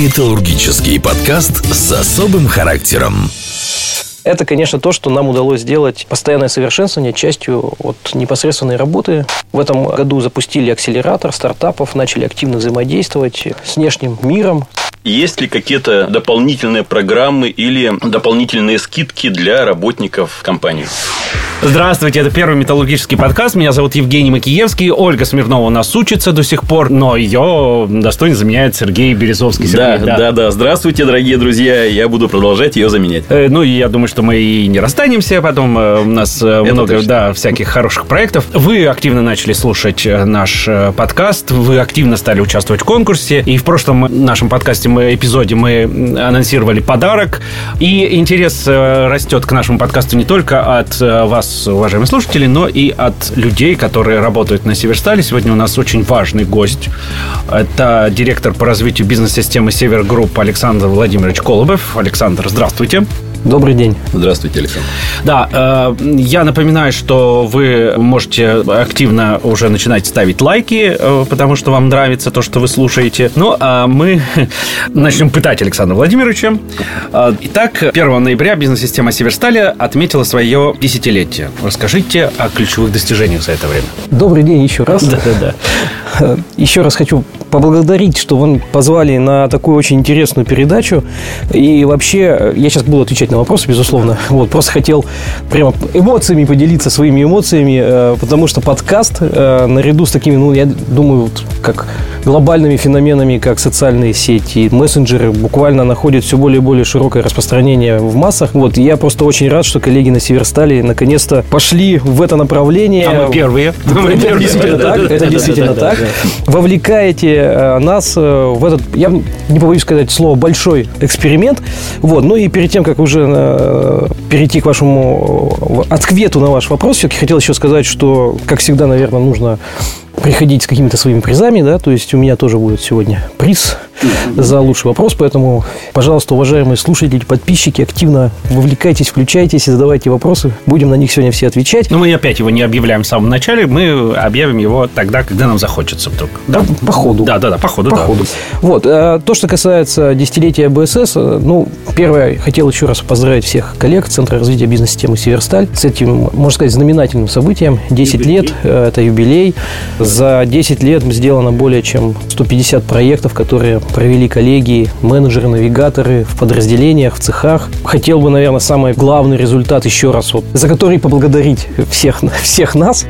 Металлургический подкаст с особым характером. Это, конечно, то, что нам удалось сделать постоянное совершенствование частью от непосредственной работы. В этом году запустили акселератор стартапов, начали активно взаимодействовать с внешним миром. Есть ли какие-то дополнительные программы или дополнительные скидки для работников компании? Здравствуйте, это первый металлургический подкаст. Меня зовут Евгений Макиевский. Ольга Смирнова у нас учится до сих пор, но ее достойно заменяет Сергей Березовский. Сергей, да, да, да, да. Здравствуйте, дорогие друзья. Я буду продолжать ее заменять. Э, ну, и я думаю, что мы и не расстанемся. Потом э, у нас э, много да, всяких хороших проектов. Вы активно начали слушать э, наш э, подкаст. Вы активно стали участвовать в конкурсе. И в прошлом нашем подкасте мы, эпизоде мы анонсировали подарок. И интерес э, растет к нашему подкасту не только от вас уважаемые слушатели, но и от людей, которые работают на Северстале. Сегодня у нас очень важный гость. Это директор по развитию бизнес-системы Севергрупп Александр Владимирович Колобов. Александр, здравствуйте. Добрый день. Здравствуйте, Александр. Да, э, я напоминаю, что вы можете активно уже начинать ставить лайки, э, потому что вам нравится то, что вы слушаете. Ну, а мы начнем пытать Александра Владимировича. Э, итак, 1 ноября бизнес-система Северстали отметила свое десятилетие. Расскажите о ключевых достижениях за это время. Добрый день еще раз. Да-да-да. Еще раз хочу поблагодарить, что вы позвали на такую очень интересную передачу. И вообще, я сейчас буду отвечать на вопросы, безусловно. Вот, просто хотел прямо эмоциями поделиться, своими эмоциями, э, потому что подкаст, э, наряду с такими, ну, я думаю, как глобальными феноменами, как социальные сети, мессенджеры, буквально находят все более и более широкое распространение в массах. Вот, я просто очень рад, что коллеги на Северстале наконец-то пошли в это направление. А мы первые. Это действительно так. Это действительно так. Вовлекаете нас в этот, я не побоюсь сказать слово, большой эксперимент. Вот, ну и перед тем, как уже э, перейти к вашему ответу на ваш вопрос, все-таки хотел еще сказать, что, как всегда, наверное, нужно приходить с какими-то своими призами, да, то есть у меня тоже будет сегодня приз за лучший вопрос, поэтому, пожалуйста, уважаемые слушатели, подписчики, активно вовлекайтесь, включайтесь и задавайте вопросы, будем на них сегодня все отвечать. Но мы опять его не объявляем в самом начале, мы объявим его тогда, когда нам захочется вдруг. Да, по, по ходу. Да, да, да, по ходу, по да. ходу. Вот, э, то, что касается десятилетия БСС, э, ну, первое, хотел еще раз поздравить всех коллег Центра развития бизнес-системы «Северсталь» с этим, можно сказать, знаменательным событием. 10 юбилей. лет, э, это юбилей. За 10 лет сделано более чем 150 проектов, которые провели коллеги, менеджеры, навигаторы в подразделениях, в цехах. Хотел бы, наверное, самый главный результат еще раз, вот, за который поблагодарить всех, всех нас.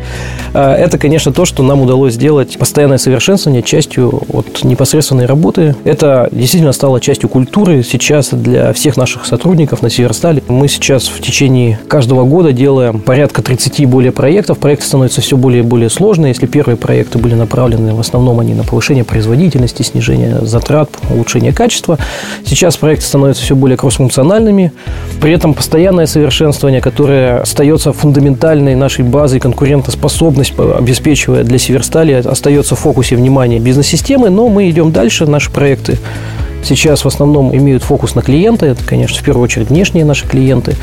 А, это, конечно, то, что нам удалось сделать постоянное совершенствование частью от непосредственной работы. Это действительно стало частью культуры сейчас для всех наших сотрудников на Северстале. Мы сейчас в течение каждого года делаем порядка 30 более проектов. Проекты становятся все более и более сложные. Если первые проекты были направлены в основном они на повышение производительности, снижение затрат, улучшение качества. Сейчас проекты становятся все более кроссфункциональными. При этом постоянное совершенствование, которое остается фундаментальной нашей базой, конкурентоспособность обеспечивая для Северстали, остается в фокусе внимания бизнес-системы, но мы идем дальше, наши проекты сейчас в основном имеют фокус на клиента. Это, конечно, в первую очередь внешние наши клиенты.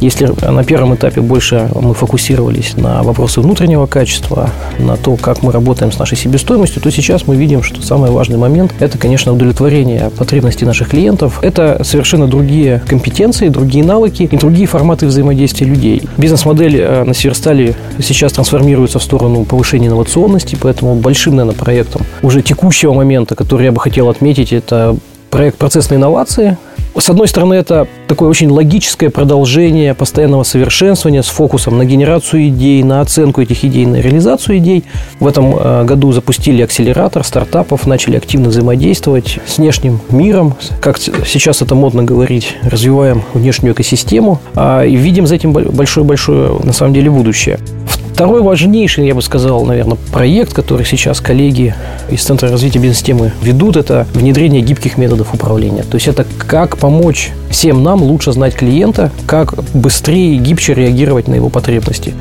Если на первом этапе больше мы фокусировались на вопросы внутреннего качества, на то, как мы работаем с нашей себестоимостью, то сейчас мы видим, что самый важный момент – это, конечно, удовлетворение потребностей наших клиентов. Это совершенно другие компетенции, другие навыки и другие форматы взаимодействия людей. Бизнес-модель э, на Северстале сейчас трансформируется в сторону повышения инновационности, поэтому большим, наверное, проектом уже текущего момента, который я бы хотел отметить, это проект процессной инновации. С одной стороны, это такое очень логическое продолжение постоянного совершенствования с фокусом на генерацию идей, на оценку этих идей, на реализацию идей. В этом э, году запустили акселератор стартапов, начали активно взаимодействовать с внешним миром, как сейчас это модно говорить, развиваем внешнюю экосистему а, и видим за этим большое-большое, на самом деле, будущее. Второй важнейший, я бы сказал, наверное, проект, который сейчас коллеги из Центра развития бизнес-системы ведут, это внедрение гибких методов управления. То есть это как помочь всем нам лучше знать клиента, как быстрее и гибче реагировать на его потребности.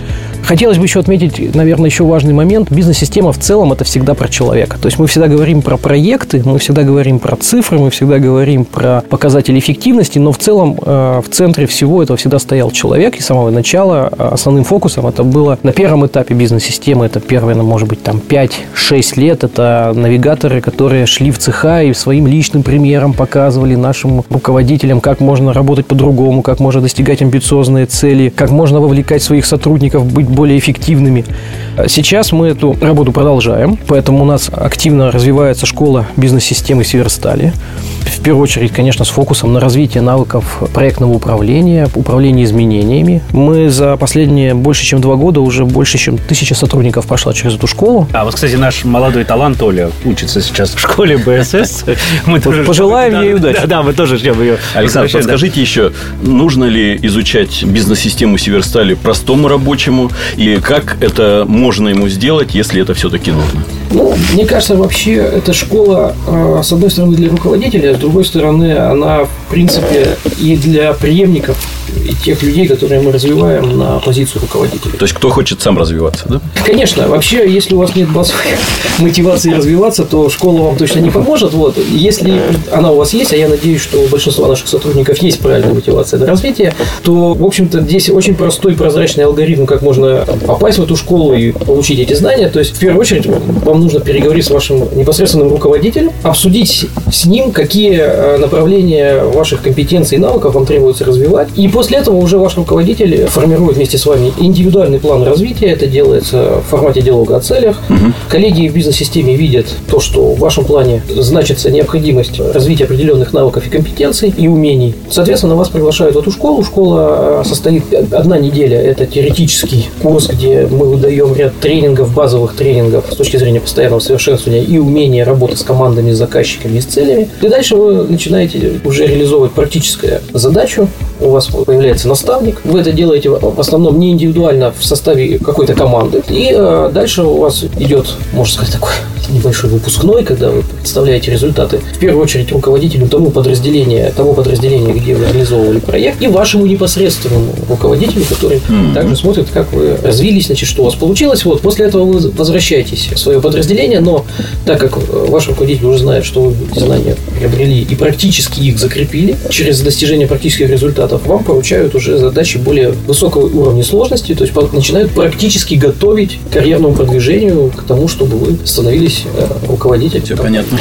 Хотелось бы еще отметить, наверное, еще важный момент. Бизнес-система в целом – это всегда про человека. То есть мы всегда говорим про проекты, мы всегда говорим про цифры, мы всегда говорим про показатели эффективности, но в целом э, в центре всего этого всегда стоял человек. И с самого начала э, основным фокусом это было на первом этапе бизнес-системы, это первые, ну, может быть, там 5-6 лет, это навигаторы, которые шли в цеха и своим личным примером показывали нашим руководителям, как можно работать по-другому, как можно достигать амбициозные цели, как можно вовлекать своих сотрудников, быть более эффективными. Сейчас мы эту работу продолжаем, поэтому у нас активно развивается школа бизнес-системы Северстали. В первую очередь, конечно, с фокусом на развитие навыков проектного управления, управления изменениями. Мы за последние больше, чем два года уже больше, чем тысяча сотрудников прошла через эту школу. А вот, кстати, наш молодой талант Оля учится сейчас в школе БСС. Мы тоже Пожелаем ей удачи. Да, мы тоже ждем ее. Александр, подскажите еще, нужно ли изучать бизнес-систему Северстали простому рабочему? И как это можно ему сделать, если это все-таки нужно? Ну, мне кажется, вообще эта школа, э, с одной стороны, для руководителя, с другой стороны, она, в принципе, и для преемников и тех людей, которые мы развиваем на позицию руководителя. То есть, кто хочет сам развиваться, да? Конечно. Вообще, если у вас нет базовой мотивации развиваться, то школа вам точно не поможет. Вот. Если она у вас есть, а я надеюсь, что у большинства наших сотрудников есть правильная мотивация для развития, то, в общем-то, здесь очень простой прозрачный алгоритм, как можно попасть в эту школу и получить эти знания. То есть, в первую очередь, вам нужно переговорить с вашим непосредственным руководителем, обсудить с ним, какие э, направления ваших компетенций и навыков вам требуется развивать. И после этого уже ваш руководитель формирует вместе с вами индивидуальный план развития. Это делается в формате диалога о целях. Угу. Коллеги в бизнес-системе видят то, что в вашем плане значится необходимость развития определенных навыков и компетенций и умений. Соответственно, вас приглашают в эту школу. Школа э, состоит одна неделя. Это теоретический курс, где мы выдаем ряд тренингов, базовых тренингов с точки зрения постоянного совершенствования и умения работать с командами, с заказчиками и с целями. И дальше вы начинаете уже реализовывать практическую задачу. У вас появляется наставник. Вы это делаете в основном не индивидуально в составе какой-то команды. И э, дальше у вас идет, можно сказать, такой небольшой выпускной, когда вы представляете результаты, в первую очередь руководителю тому подразделения, того подразделения, где вы реализовывали проект, и вашему непосредственному руководителю, который mm-hmm. также смотрит, как вы развились, значит, что у вас получилось. Вот, после этого вы возвращаетесь в свое подразделение, но так как ваш руководитель уже знает, что вы знания приобрели и практически их закрепили через достижение практических результатов, вам поручают уже задачи более высокого уровня сложности, то есть начинают практически готовить к карьерному продвижению, к тому, чтобы вы становились э, руководитель. Все понятно.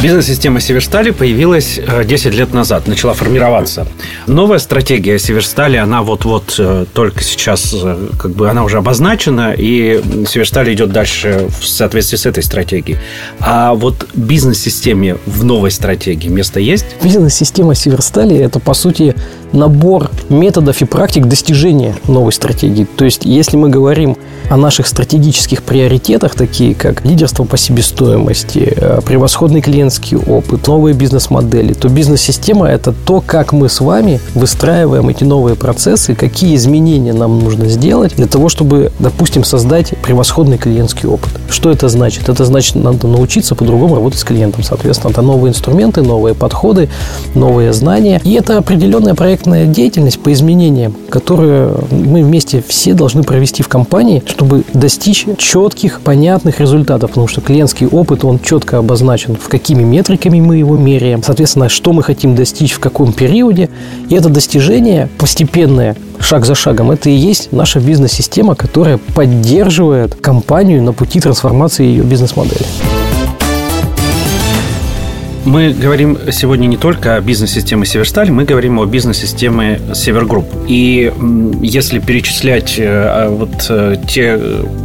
Бизнес-система Северстали появилась 10 э, лет назад, начала формироваться. Новая стратегия Северстали, она вот-вот э, только сейчас, как бы она уже обозначена, и Северстали идет дальше в соответствии с этой стратегией. А вот бизнес-системе в новой стратегии место есть? Бизнес-система Северстали – это, по сути, набор методов и практик достижения новой стратегии. То есть, если мы говорим о наших стратегических приоритетах, такие как лидерство по себестоимости, э, превосходный клиентский опыт, новые бизнес-модели, то бизнес-система – это то, как мы с вами выстраиваем эти новые процессы, какие изменения нам нужно сделать для того, чтобы, допустим, создать превосходный клиентский опыт. Что это значит? Это значит, надо научиться по-другому работать с клиентом. Соответственно, это новые инструменты, новые подходы, новые знания. И это определенная проектная деятельность по изменениям, которую мы вместе все должны провести в компании, чтобы достичь четких, понятных результатов. Потому что клиентский опыт, он четко обозначен, в какими метриками мы его меряем, соответственно, что мы хотим достичь в каком периоде. И это достижение постепенное, шаг за шагом, это и есть наша бизнес-система, которая поддерживает компанию на пути трансформации ее бизнес-модели. Мы говорим сегодня не только о бизнес-системе Северсталь, мы говорим о бизнес-системе Севергрупп. И если перечислять э, а, вот э, те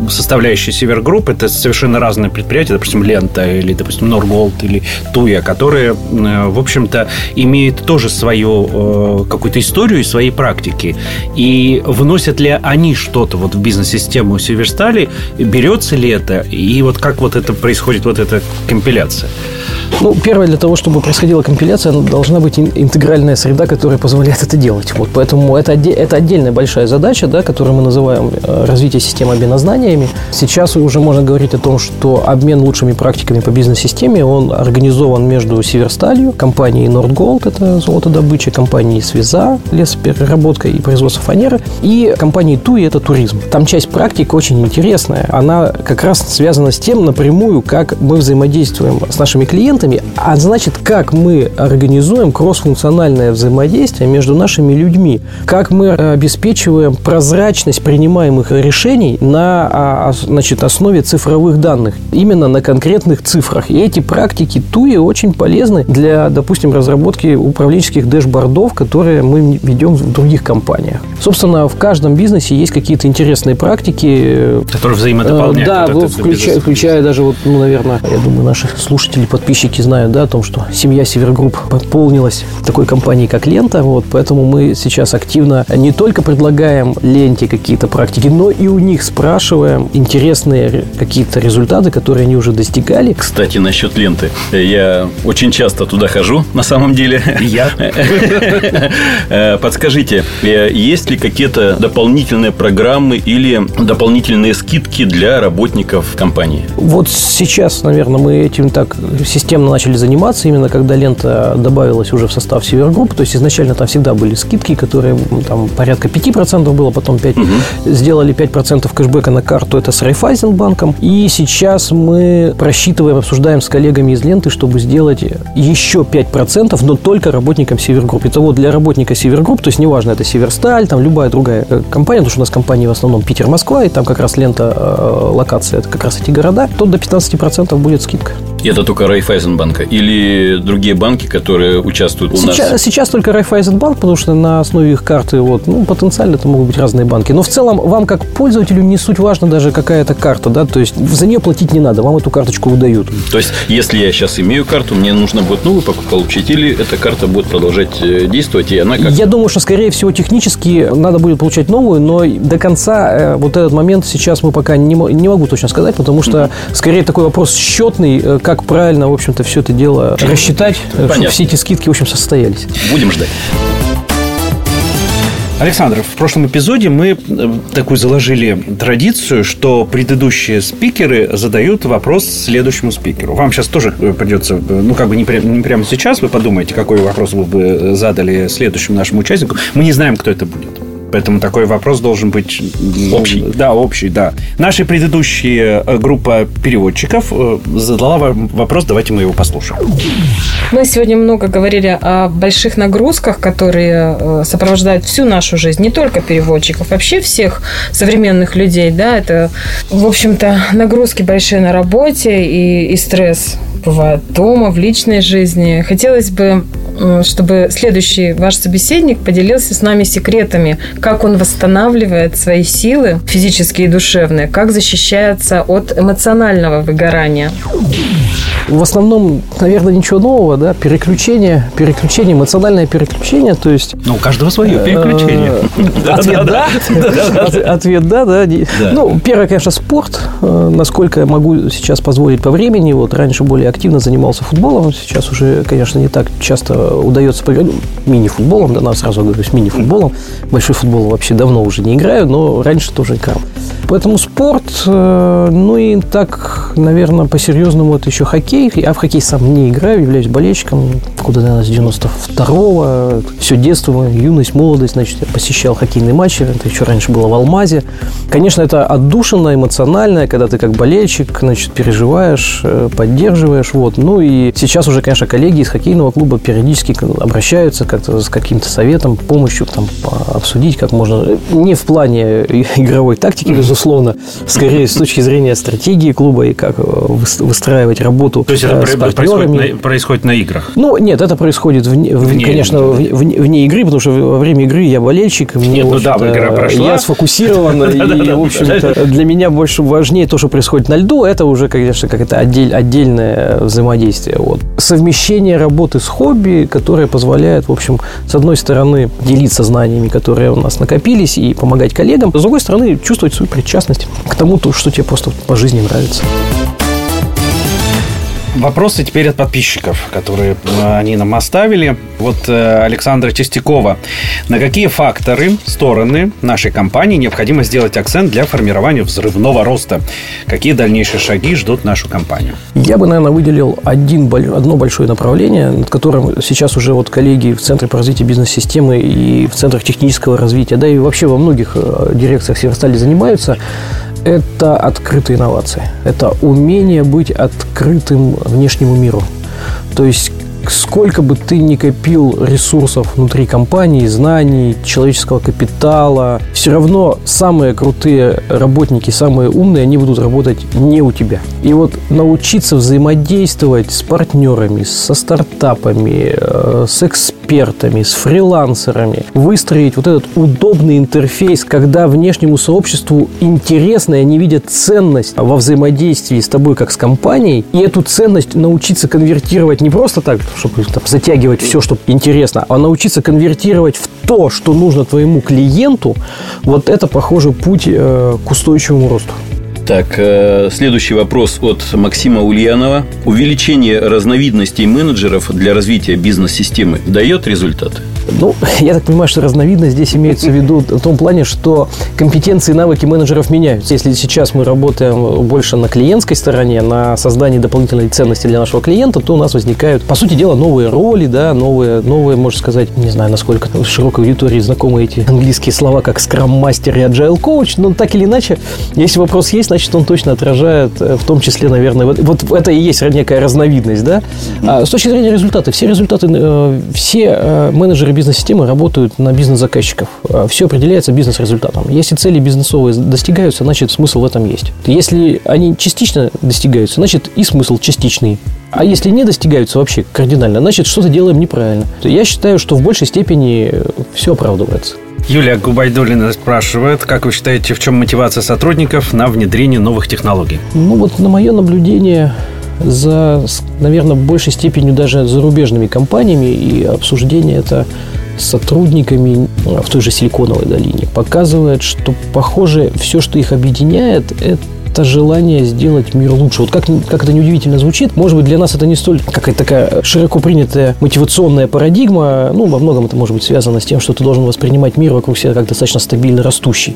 составляющие Севергрупп, это совершенно разные предприятия, допустим, Лента или, допустим, Норголд или Туя, которые, э, в общем-то, имеют тоже свою какую-то историю и свои практики. И вносят ли они что-то вот в бизнес-систему Северстали, берется ли это, и вот как вот это происходит, вот эта компиляция? Ну, первое, для того, чтобы происходила компиляция, должна быть интегральная среда, которая позволяет это делать. Вот, поэтому это, это отдельная большая задача, да, которую мы называем э, развитие системы обмена знаниями. Сейчас уже можно говорить о том, что обмен лучшими практиками по бизнес-системе, он организован между Северсталью, компанией Nordgold, это золотодобыча, компанией Связа, лесопереработка и производство фанеры, и компанией Туи, это туризм. Там часть практик очень интересная. Она как раз связана с тем напрямую, как мы взаимодействуем с нашими клиентами, а значит, как мы организуем кроссфункциональное взаимодействие между нашими людьми, как мы обеспечиваем прозрачность принимаемых решений на а, значит, основе цифровых данных, именно на конкретных цифрах. И эти практики TUI очень полезны для, допустим, разработки управленческих дэшбордов, которые мы ведем в других компаниях. Собственно, в каждом бизнесе есть какие-то интересные практики. Которые взаимодополняют. Да, вот включая, включая даже, вот, ну, наверное, я думаю, наши слушатели, подписчики знают да, о том, что семья Севергрупп пополнилась такой компанией, как Лента. Вот, поэтому мы сейчас активно не только предлагаем Ленте какие-то практики, но и у них спрашиваем интересные какие-то результаты, которые они уже достигали. Кстати, насчет ленты. Я очень часто туда хожу, на самом деле. Я. Э, подскажите, э, есть ли какие-то дополнительные программы или дополнительные скидки для работников компании? Вот сейчас, наверное, мы этим так системно начали заниматься, именно когда лента добавилась уже в состав Севергрупп. То есть изначально там всегда были скидки, которые там порядка 5% было, потом 5%. Угу. Сделали 5% кэшбэка на карту, это с Райфайзенбанком. И сейчас мы просчитываем, обсуждаем с коллегами из ленты, чтобы сделать еще 5%, но только работникам Севергрупп. Итого для работника Севергрупп, то есть неважно, это Северсталь, там любая другая э, компания, потому что у нас компании в основном Питер-Москва, и там как раз лента э, локация, это как раз эти города, то до 15% будет скидка. Это только Райфайзенбанка или другие банки, которые участвуют у сейчас, нас? Сейчас только Райфайзенбанк, потому что на основе их карты вот, ну, потенциально это могут быть разные банки. Но в целом вам как пользователю не суть важно даже какая-то карта, да, то есть за нее платить не надо, вам эту карточку выдают. То есть, если я сейчас имею карту, мне нужно будет новую получить, или эта карта будет продолжать э, действовать, и она как... Я думаю, что, скорее всего, технически надо будет получать новую, но до конца э, вот этот момент сейчас мы пока не, не могу точно сказать, потому что, скорее, такой вопрос счетный, э, как как правильно, в общем-то, все это дело рассчитать, Понятно. чтобы все эти скидки, в общем, состоялись. Будем ждать. Александр, в прошлом эпизоде мы э, такую заложили традицию, что предыдущие спикеры задают вопрос следующему спикеру. Вам сейчас тоже э, придется, э, ну, как бы не, не прямо сейчас, вы подумаете, какой вопрос вы бы задали следующему нашему участнику. Мы не знаем, кто это будет. Поэтому такой вопрос должен быть общий. Да, общий, да. Наша предыдущая э, группа переводчиков э, задала вопрос, давайте мы его послушаем. Мы сегодня много говорили о больших нагрузках, которые э, сопровождают всю нашу жизнь, не только переводчиков, вообще всех современных людей, да, это, в общем-то, нагрузки большие на работе и, и стресс бывает дома, в личной жизни. Хотелось бы, чтобы следующий ваш собеседник поделился с нами секретами, как он восстанавливает свои силы физические и душевные, как защищается от эмоционального выгорания. В основном, наверное, ничего нового, да, переключение, переключение, эмоциональное переключение, то есть... Ну, у каждого свое э, переключение. Ответ да, ответ да, да. Ну, первое, конечно, спорт, э, насколько я могу сейчас позволить по времени, вот раньше более активно занимался футболом, сейчас уже, конечно, не так часто удается поиграть, ну, мини-футболом, да, сразу говорю, с мини-футболом, большой футбол вообще давно уже не играю, но раньше тоже играл. Поэтому спорт, э, ну и так, наверное, по-серьезному это еще хоккей. Я в хоккей сам не играю, являюсь болельщиком. Куда, наверное, с 92-го. Все детство, юность, молодость, значит, я посещал хоккейные матчи. Это еще раньше было в Алмазе. Конечно, это отдушина, эмоциональное, когда ты как болельщик, значит, переживаешь, э, поддерживаешь. Вот. Ну и сейчас уже, конечно, коллеги из хоккейного клуба периодически обращаются как-то с каким-то советом, помощью там, обсудить, как можно. Не в плане игровой тактики, безусловно, скорее с точки зрения стратегии клуба и как э, выстраивать работу То есть это э, с происходит на, происходит на играх? Ну, нет, это происходит вне, вне конечно, вне, вне, вне игры, потому что во время игры я болельщик. Нет, ну да, игра прошла. Я сфокусирован, и, в общем-то, для меня больше важнее то, что происходит на льду, это уже, конечно, как это отдельное взаимодействие. Вот. Совмещение работы с хобби, которое позволяет, в общем, с одной стороны, делиться знаниями, которые у нас накопились, и помогать коллегам, с другой стороны, чувствовать свою причастность к тому, что тебе просто по жизни нравится. Вопросы теперь от подписчиков, которые э, они нам оставили. Вот э, Александра Чистякова. На какие факторы, стороны нашей компании необходимо сделать акцент для формирования взрывного роста? Какие дальнейшие шаги ждут нашу компанию? Я бы, наверное, выделил один, одно большое направление, над которым сейчас уже вот коллеги в Центре по развитию бизнес-системы и в Центрах технического развития, да и вообще во многих э, дирекциях Северстали занимаются это открытые инновации. Это умение быть открытым внешнему миру. То есть сколько бы ты ни копил ресурсов внутри компании, знаний, человеческого капитала, все равно самые крутые работники, самые умные, они будут работать не у тебя. И вот научиться взаимодействовать с партнерами, со стартапами, э, с экспертами, с фрилансерами, выстроить вот этот удобный интерфейс, когда внешнему сообществу интересно, и они видят ценность во взаимодействии с тобой как с компанией, и эту ценность научиться конвертировать не просто так, чтобы там, затягивать все, что интересно, а научиться конвертировать в то, что нужно твоему клиенту, вот это, похоже, путь э, к устойчивому росту. Так, э, следующий вопрос от Максима Ульянова. Увеличение разновидностей менеджеров для развития бизнес-системы дает результаты? Ну, я так понимаю, что разновидность здесь имеется в виду в том плане, что компетенции и навыки менеджеров меняются. Если сейчас мы работаем больше на клиентской стороне, на создании дополнительной ценности для нашего клиента, то у нас возникают, по сути дела, новые роли, да, новые, новые, можно сказать, не знаю, насколько в широкой аудитории знакомы эти английские слова, как скрам-мастер и agile коуч, но так или иначе, если вопрос есть, значит, он точно отражает, э, в том числе, наверное, вот, вот это и есть некая разновидность, да. А с точки зрения результата, все результаты, э, все э, менеджеры бизнес-системы работают на бизнес-заказчиков. Все определяется бизнес-результатом. Если цели бизнесовые достигаются, значит, смысл в этом есть. Если они частично достигаются, значит, и смысл частичный. А если не достигаются вообще кардинально, значит, что-то делаем неправильно. Я считаю, что в большей степени все оправдывается. Юлия Губайдулина спрашивает, как вы считаете, в чем мотивация сотрудников на внедрение новых технологий? Ну вот на мое наблюдение за, наверное, большей степенью даже зарубежными компаниями и обсуждение это с сотрудниками в той же Силиконовой долине показывает, что, похоже, все, что их объединяет, это это желание сделать мир лучше. Вот как, как это неудивительно звучит, может быть, для нас это не столь какая-то такая широко принятая мотивационная парадигма. Ну, во многом это может быть связано с тем, что ты должен воспринимать мир вокруг себя как достаточно стабильно растущий.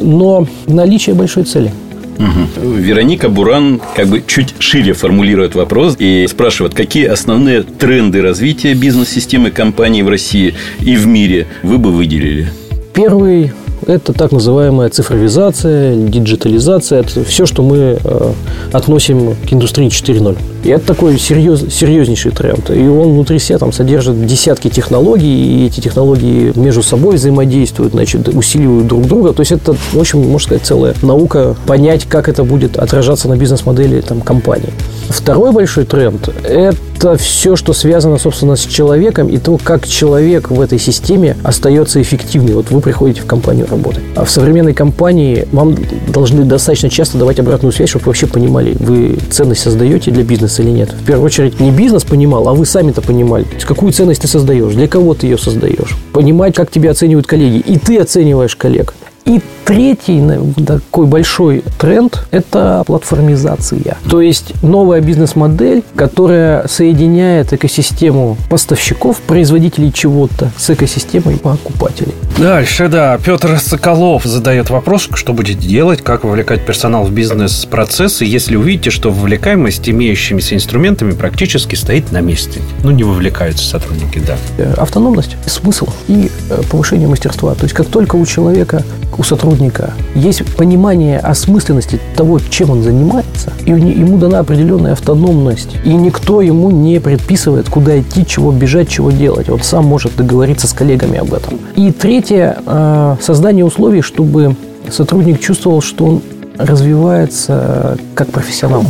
Но наличие большой цели – Угу. Вероника Буран как бы чуть шире формулирует вопрос и спрашивает, какие основные тренды развития бизнес-системы компании в России и в мире вы бы выделили? Первый это так называемая цифровизация, диджитализация, это все, что мы э, относим к индустрии 4.0. И это такой серьез, серьезнейший тренд. И он внутри себя там содержит десятки технологий, и эти технологии между собой взаимодействуют, значит, усиливают друг друга. То есть это, в общем, можно сказать, целая наука понять, как это будет отражаться на бизнес-модели там, компании. Второй большой тренд – это все, что связано, собственно, с человеком и то, как человек в этой системе остается эффективным. Вот вы приходите в компанию работать. А в современной компании вам должны достаточно часто давать обратную связь, чтобы вы вообще понимали, вы ценность создаете для бизнеса или нет. В первую очередь не бизнес понимал, а вы сами-то понимали. То какую ценность ты создаешь, для кого ты ее создаешь. Понимать, как тебя оценивают коллеги. И ты оцениваешь коллег. И третий такой большой тренд – это платформизация. То есть новая бизнес-модель, которая соединяет экосистему поставщиков, производителей чего-то с экосистемой покупателей. Дальше, да. Петр Соколов задает вопрос, что будет делать, как вовлекать персонал в бизнес-процессы, если увидите, что вовлекаемость имеющимися инструментами практически стоит на месте. Ну, не вовлекаются сотрудники, да. Э, автономность, смысл и э, повышение мастерства. То есть, как только у человека у сотрудника есть понимание осмысленности того, чем он занимается, и ему дана определенная автономность, и никто ему не предписывает, куда идти, чего бежать, чего делать. Он сам может договориться с коллегами об этом. И третье, э, создание условий, чтобы сотрудник чувствовал, что он развивается как профессионал.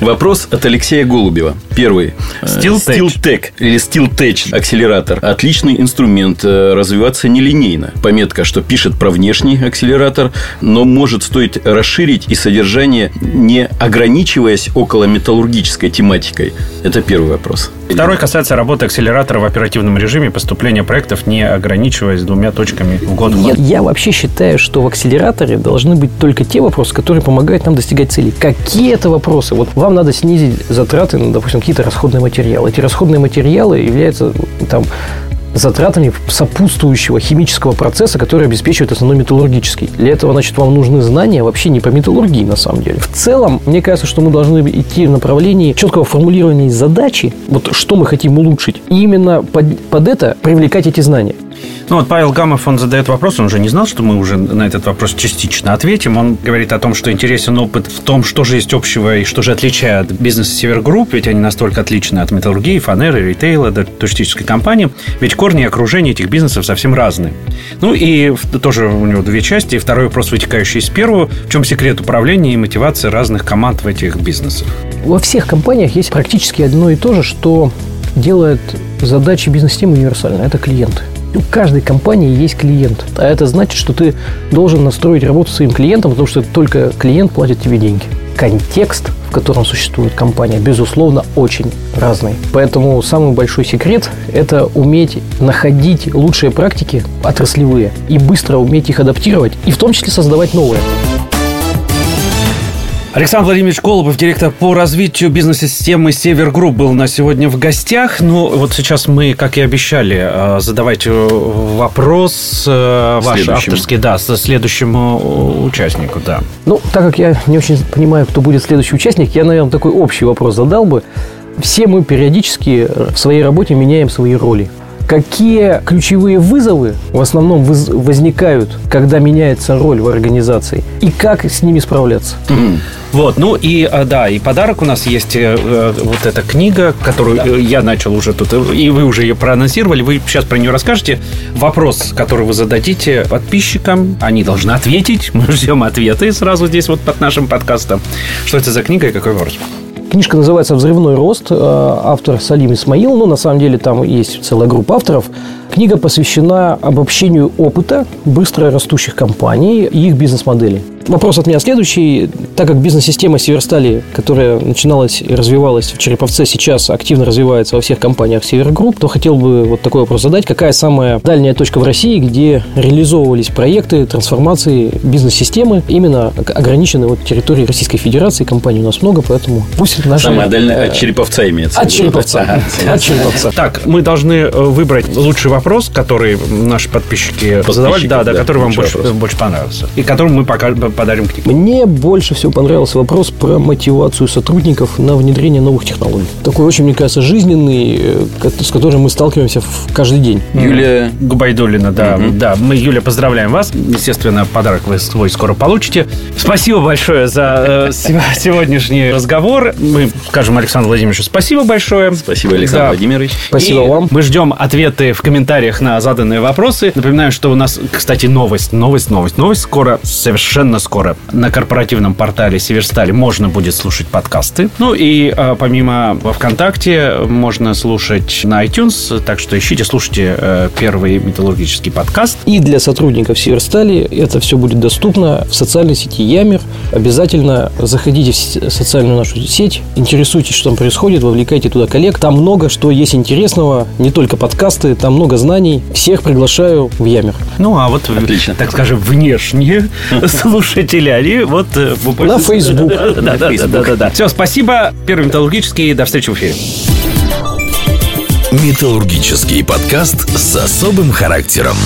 Вопрос от Алексея Голубева. Первый. Steel Tech или Steel Tech акселератор. Отличный инструмент. Э, развиваться нелинейно. Пометка, что пишет про внешний акселератор, но может стоить расширить и содержание, не ограничиваясь около металлургической тематикой. Это первый вопрос. Второй касается работы акселератора в оперативном режиме, поступления проектов, не ограничиваясь двумя точками в год. Я, я вообще считаю, что в акселераторе должны быть только те вопросы, которые помогают нам достигать целей. Какие это вопросы? Вот вам надо снизить затраты на, допустим, какие-то расходные материалы. Эти расходные материалы являются там затратами сопутствующего химического процесса, который обеспечивает основной металлургический. Для этого, значит, вам нужны знания вообще не по металлургии, на самом деле. В целом, мне кажется, что мы должны идти в направлении четкого формулирования задачи, вот что мы хотим улучшить, и именно под, под это привлекать эти знания. Ну вот Павел Гамов, он задает вопрос, он уже не знал, что мы уже на этот вопрос частично ответим. Он говорит о том, что интересен опыт в том, что же есть общего и что же отличает бизнес Севергрупп, ведь они настолько отличны от металлургии, фанеры, ритейла до туристической компании. Ведь корни и окружение этих бизнесов совсем разные. Ну и тоже у него две части. Второй вопрос, вытекающий из первого. В чем секрет управления и мотивации разных команд в этих бизнесах? Во всех компаниях есть практически одно и то же, что делает задачи бизнес-системы универсальны. Это клиенты у каждой компании есть клиент. А это значит, что ты должен настроить работу своим клиентом, потому что только клиент платит тебе деньги. Контекст, в котором существует компания, безусловно, очень разный. Поэтому самый большой секрет – это уметь находить лучшие практики отраслевые и быстро уметь их адаптировать, и в том числе создавать новые. Александр Владимирович Колобов, директор по развитию бизнес-системы Север Групп, был на сегодня в гостях. Ну, вот сейчас мы, как и обещали, э, задавайте вопрос э, ваш авторский, да, следующему участнику, да. Ну, так как я не очень понимаю, кто будет следующий участник, я, наверное, такой общий вопрос задал бы. Все мы периодически в своей работе меняем свои роли. Какие ключевые вызовы в основном возникают, когда меняется роль в организации, и как с ними справляться? Вот, ну и а, да, и подарок у нас есть э, э, вот эта книга, которую да. я начал уже тут, и вы уже ее проанонсировали, вы сейчас про нее расскажете. Вопрос, который вы зададите подписчикам, они должны ответить, мы ждем ответы сразу здесь вот под нашим подкастом. Что это за книга и какой вопрос? Книжка называется «Взрывной рост». Э, автор Салим Исмаил. Ну, на самом деле, там есть целая группа авторов. Книга посвящена обобщению опыта быстро растущих компаний и их бизнес-моделей. Вопрос от меня следующий. Так как бизнес-система Северстали, которая начиналась и развивалась в Череповце, сейчас активно развивается во всех компаниях Севергрупп, то хотел бы вот такой вопрос задать. Какая самая дальняя точка в России, где реализовывались проекты трансформации бизнес-системы, именно ограничены вот территории Российской Федерации, компаний у нас много, поэтому пусть наша... Самая дальняя от Череповца имеется. От Череповца. От Череповца. Так, мы должны э, выбрать лучший вопрос, который наши подписчики задавали, да, да, который вам больше, больше понравился. И которым мы пока подарим книгу. Мне больше всего понравился вопрос про мотивацию сотрудников на внедрение новых технологий. Такой очень, мне кажется, жизненный, э, с которым мы сталкиваемся каждый день. Юлия Губайдулина, да. Угу. Да, мы, Юля, поздравляем вас. Естественно, подарок вы свой скоро получите. Спасибо большое за э, сегодняшний разговор. Мы скажем Александру Владимировичу спасибо большое. Спасибо, Александр да. Владимирович. Спасибо И вам. Мы ждем ответы в комментариях на заданные вопросы. Напоминаю, что у нас, кстати, новость, новость, новость, новость. Скоро, совершенно скоро на корпоративном портале Северстали можно будет слушать подкасты. Ну и а, помимо во ВКонтакте можно слушать на iTunes, так что ищите, слушайте э, первый металлургический подкаст. И для сотрудников Северстали это все будет доступно в социальной сети Ямер. Обязательно заходите в социальную нашу сеть, интересуйтесь, что там происходит, вовлекайте туда коллег. Там много что есть интересного, не только подкасты, там много знаний. Всех приглашаю в Ямер. Ну, а вот, Отлично. так скажем, внешние слушатели, они вот... Э, На Facebook. Да, да, да, да. Все, спасибо. Первый металлургический. До встречи в эфире. Металлургический подкаст с особым характером.